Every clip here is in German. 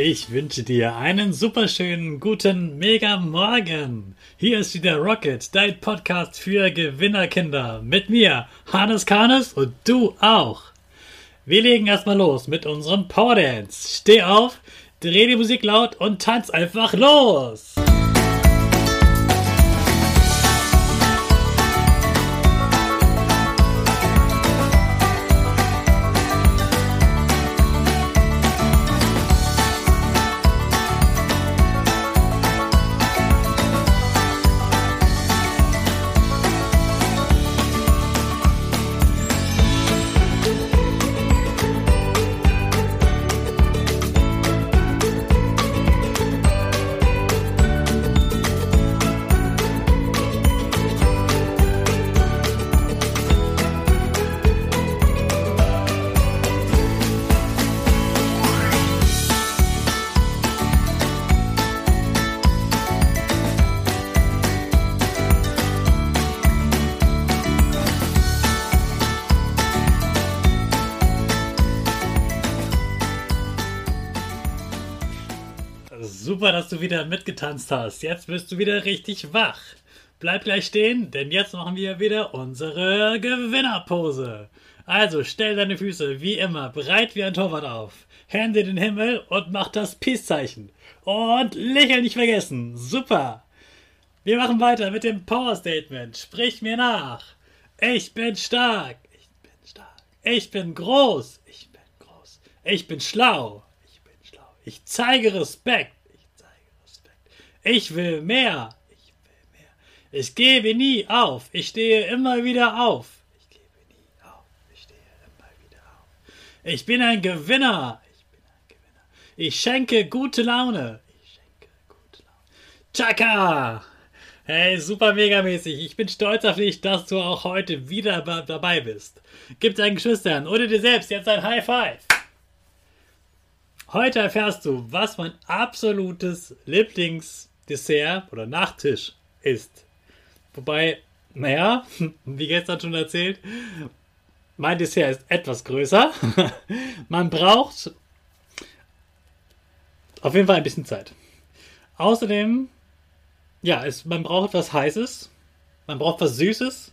Ich wünsche dir einen superschönen guten Mega Morgen. Hier ist wieder Rocket, dein Podcast für Gewinnerkinder. Mit mir, Hannes Karnes und du auch. Wir legen erstmal los mit unserem Power Dance. Steh auf, dreh die Musik laut und tanz einfach los. Super, dass du wieder mitgetanzt hast. Jetzt bist du wieder richtig wach. Bleib gleich stehen, denn jetzt machen wir wieder unsere Gewinnerpose. Also stell deine Füße wie immer breit wie ein Torwart auf. Hände in den Himmel und mach das Peace-Zeichen. Und lächeln nicht vergessen. Super. Wir machen weiter mit dem Power Statement. Sprich mir nach. Ich bin stark. Ich bin stark. Ich bin groß. Ich bin groß. Ich bin schlau. Ich bin schlau. Ich zeige Respekt. Ich will mehr. Ich will mehr. Ich gebe nie auf. Ich stehe immer wieder auf. Ich gebe nie auf. Ich stehe immer wieder auf. Ich bin ein Gewinner. Ich bin ein Gewinner. Ich schenke gute Laune. Ich schenke gute Laune. Chaka! Hey, super megamäßig. Ich bin stolz auf dich, dass du auch heute wieder dabei bist. Gib deinen Geschwistern oder dir selbst jetzt ein High Five. Heute erfährst du, was mein absolutes Lieblings Dessert oder Nachtisch ist. Wobei, naja, wie gestern schon erzählt, mein Dessert ist etwas größer. Man braucht auf jeden Fall ein bisschen Zeit. Außerdem, ja, es, man braucht etwas Heißes, man braucht was Süßes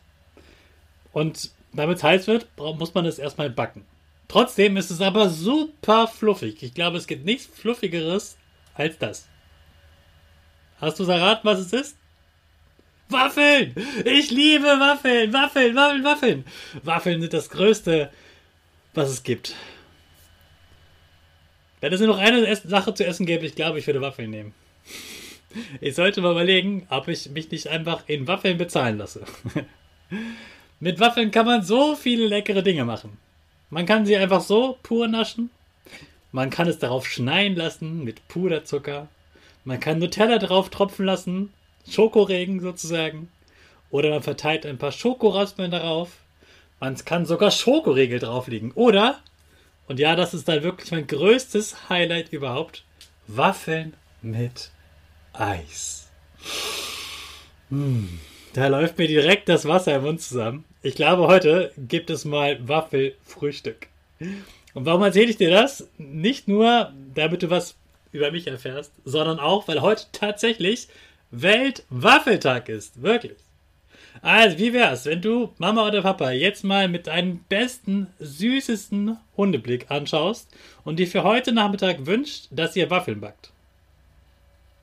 und damit es heiß wird, muss man es erstmal backen. Trotzdem ist es aber super fluffig. Ich glaube, es gibt nichts Fluffigeres als das. Hast du erraten, was es ist? Waffeln! Ich liebe Waffeln! Waffeln, Waffeln, Waffeln! Waffeln sind das Größte, was es gibt. Wenn es nur noch eine Sache zu essen gäbe, ich glaube, ich würde Waffeln nehmen. Ich sollte mal überlegen, ob ich mich nicht einfach in Waffeln bezahlen lasse. Mit Waffeln kann man so viele leckere Dinge machen. Man kann sie einfach so pur naschen. Man kann es darauf schneien lassen mit Puderzucker. Man kann Nutella drauf tropfen lassen, Schokoregen sozusagen. Oder man verteilt ein paar Schokoraspeln darauf. Man kann sogar Schokoriegel drauflegen. Oder, und ja, das ist dann wirklich mein größtes Highlight überhaupt, Waffeln mit Eis. Hm, da läuft mir direkt das Wasser im Mund zusammen. Ich glaube, heute gibt es mal Waffelfrühstück. Und warum erzähle ich dir das? Nicht nur, damit du was über mich erfährst, sondern auch, weil heute tatsächlich Weltwaffeltag ist. Wirklich. Also, wie wär's, wenn du Mama oder Papa jetzt mal mit deinem besten, süßesten Hundeblick anschaust und dir für heute Nachmittag wünscht, dass ihr Waffeln backt?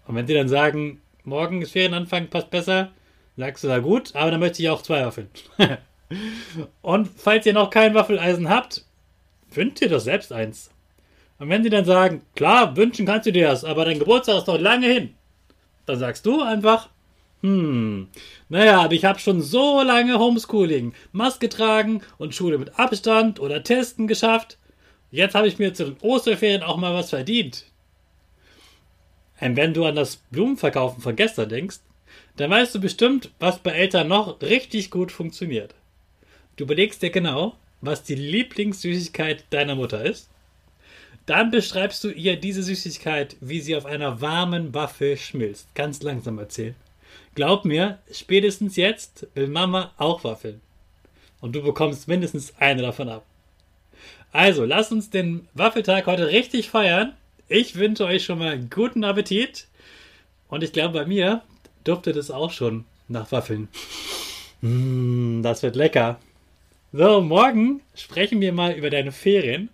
Und wenn sie dann sagen, morgen ist Ferienanfang, passt besser, sagst du da gut, aber dann möchte ich auch zwei Waffeln. und falls ihr noch kein Waffeleisen habt, wünscht ihr doch selbst eins. Und wenn sie dann sagen, klar, wünschen kannst du dir das, aber dein Geburtstag ist noch lange hin, dann sagst du einfach, hm, naja, aber ich habe schon so lange Homeschooling, Maske tragen und Schule mit Abstand oder Testen geschafft. Jetzt habe ich mir zu den Osterferien auch mal was verdient. Und wenn du an das Blumenverkaufen von gestern denkst, dann weißt du bestimmt, was bei Eltern noch richtig gut funktioniert. Du überlegst dir genau, was die Lieblingssüßigkeit deiner Mutter ist dann beschreibst du ihr diese Süßigkeit, wie sie auf einer warmen Waffel schmilzt. Ganz langsam erzählen. Glaub mir, spätestens jetzt will Mama auch Waffeln. Und du bekommst mindestens eine davon ab. Also, lass uns den Waffeltag heute richtig feiern. Ich wünsche euch schon mal guten Appetit. Und ich glaube, bei mir duftet es auch schon nach Waffeln. Mm, das wird lecker. So, morgen sprechen wir mal über deine Ferien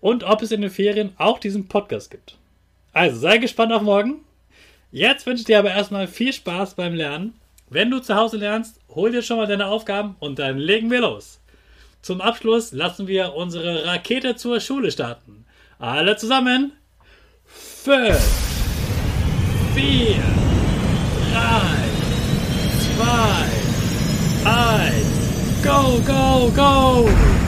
und ob es in den Ferien auch diesen Podcast gibt. Also sei gespannt auf morgen. Jetzt wünsche ich dir aber erstmal viel Spaß beim Lernen. Wenn du zu Hause lernst, hol dir schon mal deine Aufgaben und dann legen wir los. Zum Abschluss lassen wir unsere Rakete zur Schule starten. Alle zusammen. 5, 4, 3, 2, 1, go, go, go!